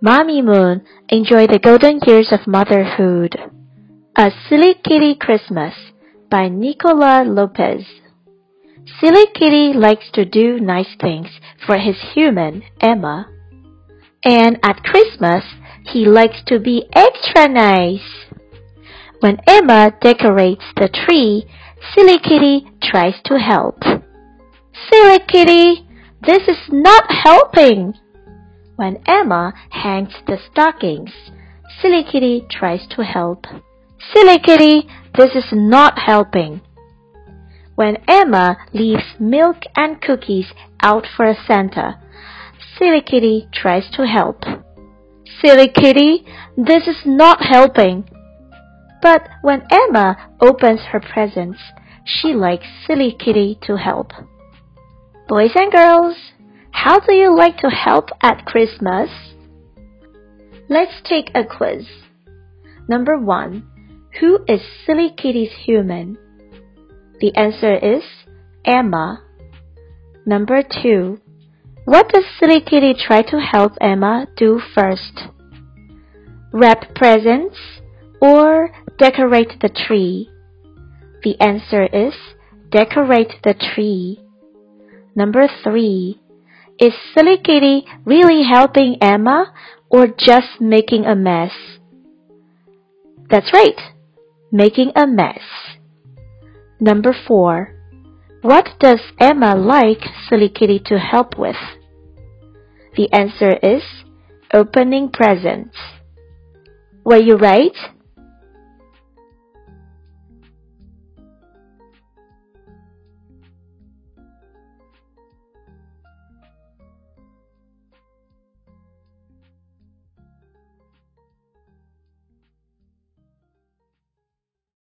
Mommy Moon enjoy the golden years of motherhood. A Silly Kitty Christmas by Nicola Lopetz. Silly Kitty likes to do nice things for his human, Emma. And at Christmas, he likes to be extra nice. When Emma decorates the tree, Silly Kitty tries to help. Silly Kitty, this is not helping. When Emma hangs the stockings, Silly Kitty tries to help. Silly Kitty, this is not helping. When Emma leaves milk and cookies out for Santa, Silly Kitty tries to help. Silly Kitty, this is not helping. But when Emma opens her presents, she likes Silly Kitty to help. Boys and girls, how do you like to help at Christmas? Let's take a quiz. Number one, who is Silly Kitty's human? The answer is Emma. Number two, what does Silly Kitty try to help Emma do first? Wrap presents or decorate the tree? The answer is decorate the tree. Number three, is Silly Kitty really helping Emma or just making a mess? That's right, making a mess. Number four, what does Emma like Silly Kitty to help with? The answer is opening presents. Were you right?